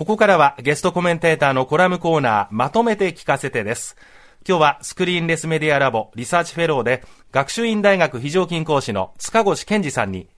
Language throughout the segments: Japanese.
ここからはゲストコメンテーターのコラムコーナー、まとめて聞かせてです。今日はスクリーンレスメディアラボリサーチフェローで学習院大学非常勤講師の塚越健司さんに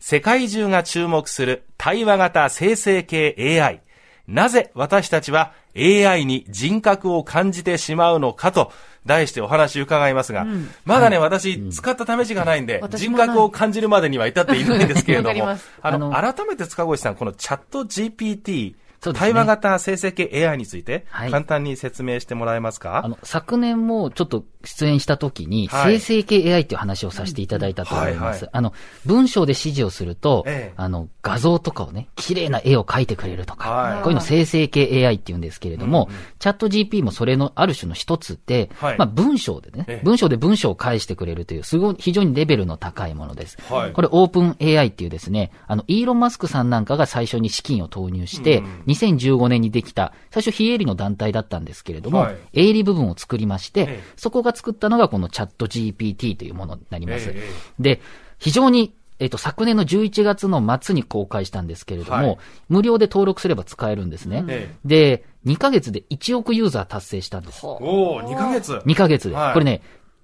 世界中が注目する対話型生成系 AI なぜ私たちは AI に人格を感じてしまうのかと題してお話伺いますが、うん、まだね、はい、私、使った試しがないんで、人格を感じるまでには至っていないんですけれども、あの、改めて塚越さん、このチャット GPT、ね、対話型生成系 AI について、簡単に説明してもらえますか、はい、あの、昨年もちょっと出演した時に、生成系 AI っていう話をさせていただいたと思います。あの、文章で指示をすると、ええ、あの、画像とかをね、綺麗な絵を描いてくれるとか、はい、こういうの生成系 AI って言うんですけれども、うんうん、チャット GP もそれのある種の一つで、はい、まあ文章でね、え、文章で文章を返してくれるという、すごい、非常にレベルの高いものです。はい、これオープン AI っていうですね、あの、イーロン・マスクさんなんかが最初に資金を投入して、うん、2015年にできた、最初非営利の団体だったんですけれども、はい、営利部分を作りまして、そこが作ったのがこのチャット GPT というものになります。で、非常にえっ、と、昨年の11月の末に公開したんですけれども、はい、無料で登録すれば使えるんですね。うん、で、2ヶ月で1億ユーザー達成したんです。おお2ヶ月 ?2 ヶ月で、はい。これね、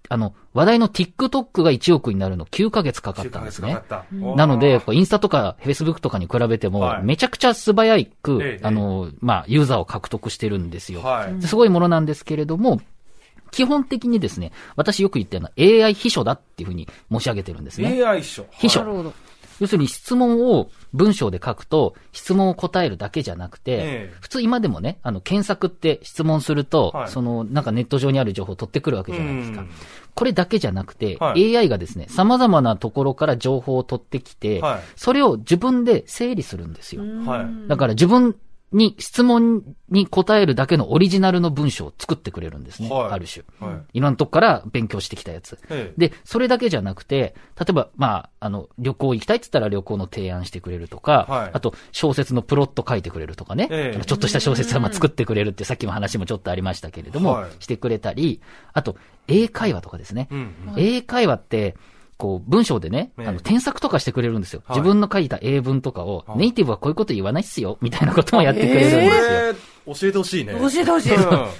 あの、話題の TikTok が1億になるの9ヶ月かかったんですね。なので、インスタとか Facebook とかに比べても、めちゃくちゃ素早く、はい、あの、まあ、ユーザーを獲得してるんですよ、はい。すごいものなんですけれども、基本的にですね、私よく言ってるのは AI 秘書だっていうふうに申し上げてるんですね。AI 秘書。秘書。要するに質問を文章で書くと、質問を答えるだけじゃなくて、ええ、普通今でもね、あの、検索って質問すると、はい、その、なんかネット上にある情報を取ってくるわけじゃないですか。これだけじゃなくて、はい、AI がですね、様々なところから情報を取ってきて、はい、それを自分で整理するんですよ。だから自分に、質問に答えるだけのオリジナルの文章を作ってくれるんですね。はい、ある種。はい、いろんなとこから勉強してきたやつ。で、それだけじゃなくて、例えば、まあ、あの、旅行行きたいって言ったら旅行の提案してくれるとか、はい、あと、小説のプロット書いてくれるとかね。ちょっとした小説はまあ作ってくれるってさっきも話もちょっとありましたけれども、してくれたり、あと、英会話とかですね。うんうん、英会話って、こう、文章でね、あの、添削とかしてくれるんですよ。自分の書いた英文とかを、ネイティブはこういうこと言わないっすよ、みたいなこともやってくれるんですよ。えー教えてほしいね。教えてほしい。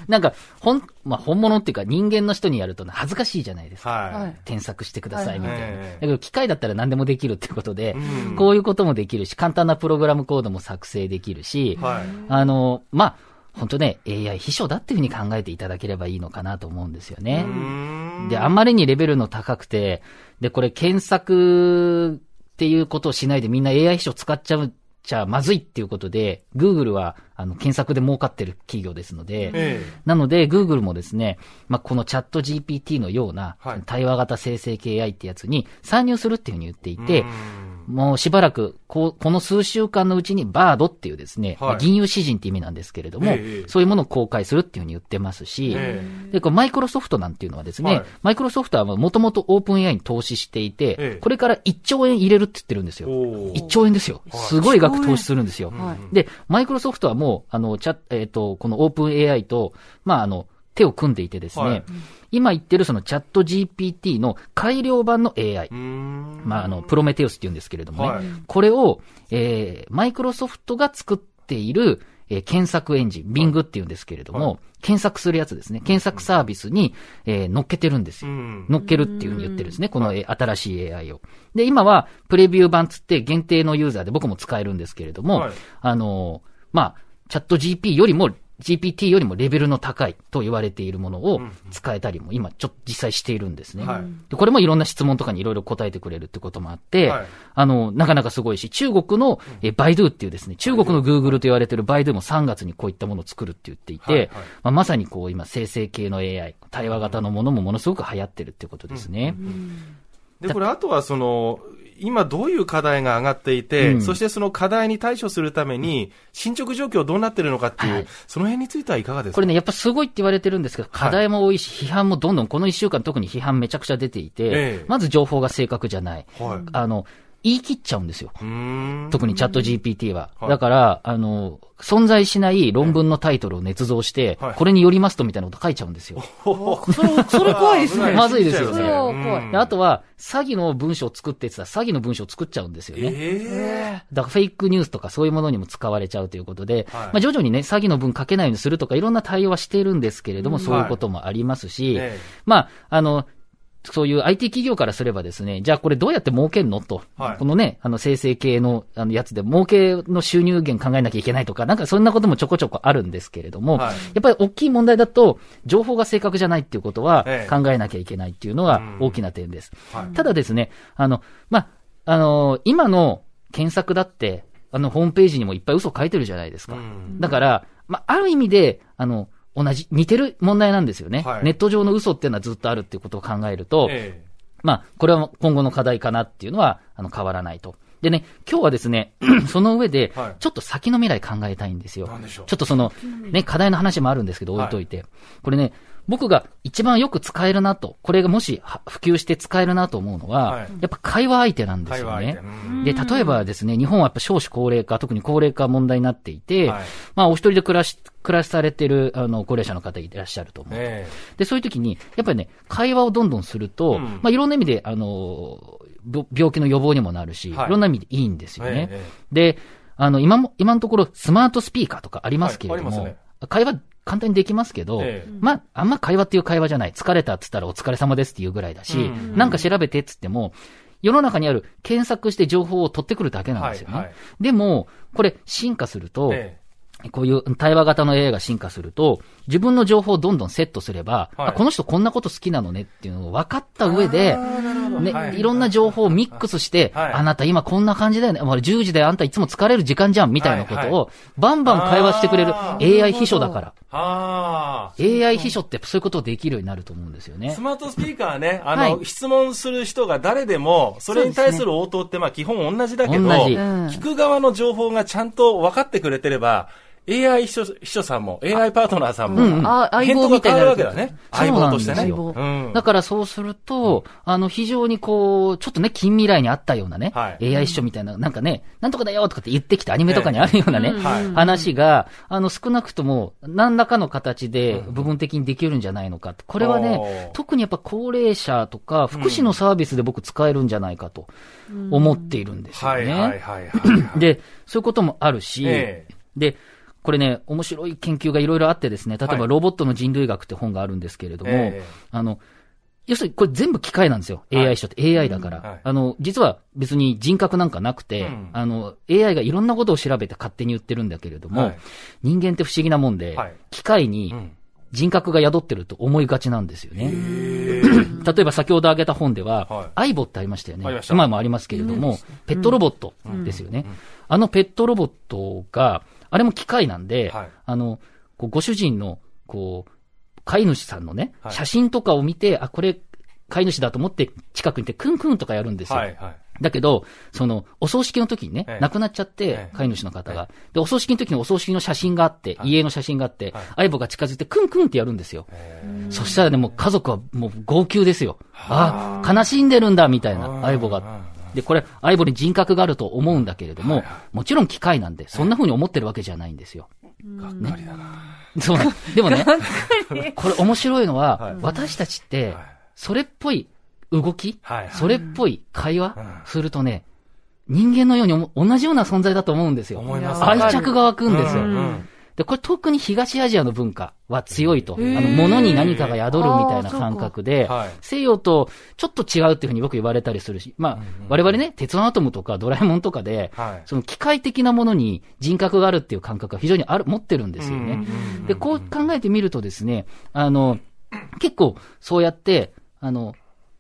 なんか、ほん、まあ、本物っていうか人間の人にやると恥ずかしいじゃないですか。はい。添削してくださいみたいな。だけど機械だったら何でもできるってことで、こういうこともできるし、簡単なプログラムコードも作成できるし、はい。あの、まあ、本当ね、AI 秘書だっていうふうに考えていただければいいのかなと思うんですよね。で、あんまりにレベルの高くて、で、これ検索っていうことをしないでみんな AI 秘書使っちゃうちゃまずいっていうことで、Google はあの検索で儲かってる企業ですので、ええ、なので Google もですね、まあ、このチャット GPT のような対話型生成系 AI ってやつに参入するっていうふうに言っていて、もうしばらくこ、この数週間のうちにバードっていうですね、はい、銀融詩人って意味なんですけれども、え、そういうものを公開するっていうふうに言ってますし、で、こマイクロソフトなんていうのはですね、はい、マイクロソフトはもともとオープン AI に投資していて、これから1兆円入れるって言ってるんですよ。1兆円ですよ。すごい額投資するんですよ。で、マイクロソフトはもう、あの、チャえっ、ー、と、このオープン AI と、まあ、あの、手を組んでいてですね、はい、今言ってるそのチャット GPT の改良版の AI、まあ、あの、プロメテウスって言うんですけれどもね、はい、これを、えー、マイクロソフトが作っている、えー、検索エンジン、Bing って言うんですけれども、はい、検索するやつですね。検索サービスに、えー、乗っけてるんですよ。乗っけるっていうふうに言ってるんですね。この、えー、新しい AI を。で、今は、プレビュー版つって限定のユーザーで僕も使えるんですけれども、はい、あのー、まあ、チャット GP よりも GPT よりもレベルの高いと言われているものを使えたりも今ちょっと実際しているんですね。はい、でこれもいろんな質問とかにいろいろ答えてくれるってこともあって、はい、あの、なかなかすごいし、中国のえバイドゥっていうですね、中国の Google と言われているバイドゥも3月にこういったものを作るって言っていて、はいはい、まあ、まさにこう今生成系の AI、対話型のものもものすごく流行ってるってことですね。うんうんで、これあとはその、今どういう課題が上がっていて、うん、そしてその課題に対処するために、進捗状況どうなってるのかっていう、はい、その辺についてはいかがですか？これね、やっぱすごいって言われてるんですけど、課題も多いし、批判もどんどん、この1週間特に批判めちゃくちゃ出ていて、え。まず情報が正確じゃない。はい、あの、言い切っちゃうんですよ。特にチャット GPT は。だから、あの、存在しない論文のタイトルを捏造して、これによりますとみたいなこと書いちゃうんですよ。それ、それ怖いですね。まずいですよね。怖い。あとは、詐欺の文章を作ってって言ったら、詐欺の文章を作っちゃうんですよね。えー、だからフェイクニュースとかそういうものにも使われちゃうということで、まあ徐々にね、詐欺の文書けないようにするとか、いろんな対応はしているんですけれども、そういうこともありますし、まあ、あの、そういう IT 企業からすればですね、じゃあこれどうやって儲けんのと、はい、このね、あの生成系のあのやつで儲けの収入源考えなきゃいけないとか、なんかそんなこともちょこちょこあるんですけれども、はい、やっぱり大きい問題だと、情報が正確じゃないっていうことは考えなきゃいけないっていうのが大きな点です。はい、ただですね、あの、まあ、あの、今の検索だって、あの、ホームページにもいっぱい嘘書いてるじゃないですか。だから、まあ、ある意味で、あの、同じ、似てる問題なんですよね。はい、ネット上の嘘っていうのはずっとあるっていうことを考えると、えー、まあ、これは今後の課題かなっていうのは、あの、変わらないと。でね、今日はですね、その上で、ちょっと先の未来考えたいんですよ。ちょっとその、ね、課題の話もあるんですけど、置いといて。はい、これね、僕が一番よく使えるなと、これがもし普及して使えるなと思うのは、はい、やっぱ会話相手なんですよね。で、例えばですね、日本はやっぱ少子高齢化、特に高齢化問題になっていて、はい、まあお一人で暮らし、暮らされてる、あの、高齢者の方いらっしゃると思う、えー、で、そういう時に、やっぱりね、会話をどんどんすると、うん、まあいろんな意味で、あの、病気の予防にもなるし、はい、いろんな意味でいいんですよね。えー、で、あの、今も、今のところスマートスピーカーとかありますけれども、ね、会話簡単にできますけど、ええ、まあ、あんま会話っていう会話じゃない。疲れたっつったらお疲れ様ですっていうぐらいだし、うんうん、なんか調べてっつっても、世の中にある検索して情報を取ってくるだけなんですよね。はいはい、でも、これ進化すると、えこういう対話型の AI が進化すると、自分の情報をどんどんセットすれば、はい、この人こんなこと好きなのねっていうのを分かった上で、ね、はい、いろんな情報をミックスして、はい、あなた今こんな感じだよね。10時であんたいつも疲れる時間じゃんみたいなことを、バンバン会話してくれる AI 秘書だから。AI 秘書ってそういうことをできるようになると思うんですよね。スマートスピーカーね、あの、質問する人が誰でも、それに対する応答ってまあ基本同じだけど、聞く側の情報がちゃんと分かってくれてれば、AI 秘書秘書さんも、AI パートナーさんも、うん、あ相棒みたいなわけだね。相棒としてね。うん、だからそうすると、あの、非常にこう、ちょっとね、近未来にあったようなね、はい、AI 秘書みたいな、なんかね、なんとかだよとかって言ってきて、アニメとかにあるようなね、話が、あの、少なくとも、何らかの形で部分的にできるんじゃないのか。これはね、特にやっぱ高齢者とか、福祉のサービスで僕使えるんじゃないかと思っているんですよね。で、そういうこともあるし、で、これね、面白い研究がいろいろあってですね、例えばロボットの人類学って本があるんですけれども、はい、あの、要するにこれ全部機械なんですよ。AI 書って。AI だから。はい、あの、実は別に人格なんかなくて、うん、あの、AI がいろんなことを調べて勝手に言ってるんだけれども、はい、人間って不思議なもんで、機械に人格が宿ってると思いがちなんですよね。例えば先ほど挙げた本では、アイボってありましたよね。今もありますけれども、ペットロボットですよね。あのペットロボットが、あれも機械なんで、はい、あの、こうご主人の、こう、飼い主さんのね、はい、写真とかを見て、あ、これ、飼い主だと思って近くにいて、クンクンとかやるんですよ。はいはい、だけど、その、お葬式の時にね、ええ、亡くなっちゃって、飼い主の方が、え。で、お葬式の時にお葬式の写真があって、家の写真があって、相棒が近づいて、クンクンってやるんですよ。そしたらね、もう家族はもう号泣ですよ。あ、悲しんでるんだ、みたいな、相棒が。で、これ、アイボに人格があると思うんだけれども、はいはい、もちろん機械なんで、そんな風に思ってるわけじゃないんですよ。がっかりだな。そう。でもね、これ面白いのは、はい、私たちって、それっぽい動き、はいはい、それっぽい会話、するとね、人間のように同じような存在だと思うんですよ。愛着が湧くんですよ。うんうんで、これ特に東アジアの文化は強いと。あの、物に何かが宿るみたいな感覚で、西洋とちょっと違うっていうふうによく言われたりするし、まあ、我々ね、鉄腕アトムとかドラえもんとかで、その機械的なものに人格があるっていう感覚が非常にある、持ってるんですよね。で、こう考えてみるとですね、あの、結構そうやって、あの、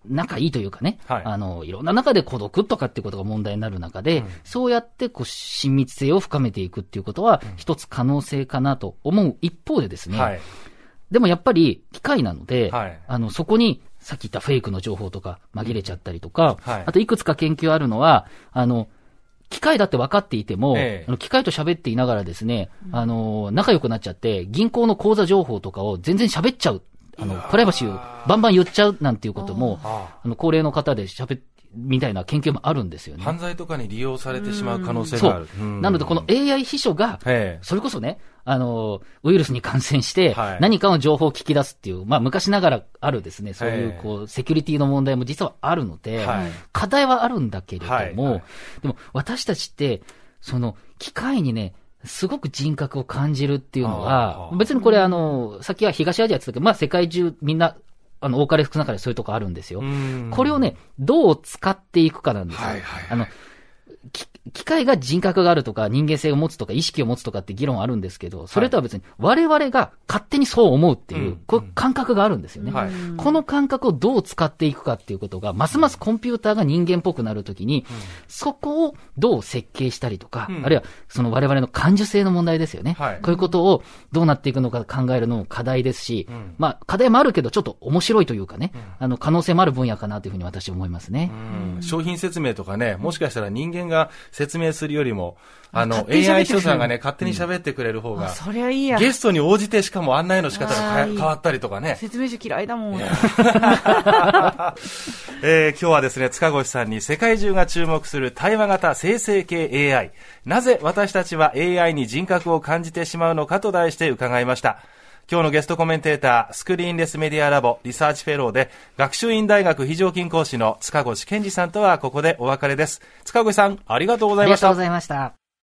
仲いいというかね、はい、あの、いろんな中で孤独とかっていうことが問題になる中で、うん、そうやってこう親密性を深めていくっていうことは、一つ可能性かなと思う一方でですね、はい、でもやっぱり機械なので、はい、あの、そこにさっき言ったフェイクの情報とか紛れちゃったりとか、あといくつか研究あるのは、あの、機械だって分かっていても、ええ、機械と喋っていながらですね、あの、仲良くなっちゃって、銀行の口座情報とかを全然喋っちゃうあの、プライバシーをバンバン言っちゃうなんていうことも、あの、高齢の方で喋っみたいな研究もあるんですよね。犯罪とかに利用されてしまう可能性がある。なので、この AI 秘書が、それこそね、あの、ウイルスに感染して、何かの情報を聞き出すっていう、まあ昔ながらあるですね、そういうこう、セキュリティの問題も実はあるので、課題はあるんだけれども、でも私たちって、その、機械にね、すごく人格を感じるっていうのは、別にこれあの、さっきは東アジアって言ったけど、まあ世界中みんなあの、多かれ少なかれそういうとこあるんですよ。これをね、どう使っていくかなんですよ。はいはいはい、あの、機械が人格があるとか人間性を持つとか意識を持つとかって議論あるんですけど、それとは別に我々が勝手にそう思うっていう、こ感覚があるんですよね、この感覚をどう使っていくかっていうことが、ますますコンピューターが人間っぽくなるときに、そこをどう設計したりとか、あるいはその我々の感受性の問題ですよね。こういうことをどうなっていくのか考えるのも課題ですし、まあ課題もあるけどちょっと面白いというかね、あの可能性もある分野かなというふうに私は思いますね。商品説明とかね、もしかしたら人間が説明するよりも、あの、AI 秘書さんがね、勝手に喋ってくれる方が、そりゃいいや。ゲストに応じてしかも案内の仕方が変わったりとかね。説明書嫌いだもん。えー、今日はですね、塚越さんに世界中が注目する対話型生成系 AI。なぜ私たちは AI に人格を感じてしまうのかと題して伺いました。今日のゲストコメンテーター、スクリーンレスメディアラボリサーチフェローで、学習院大学非常勤講師の塚越健二さんとはここでお別れです。塚越さん、ありがとうございました。ありがとうございました。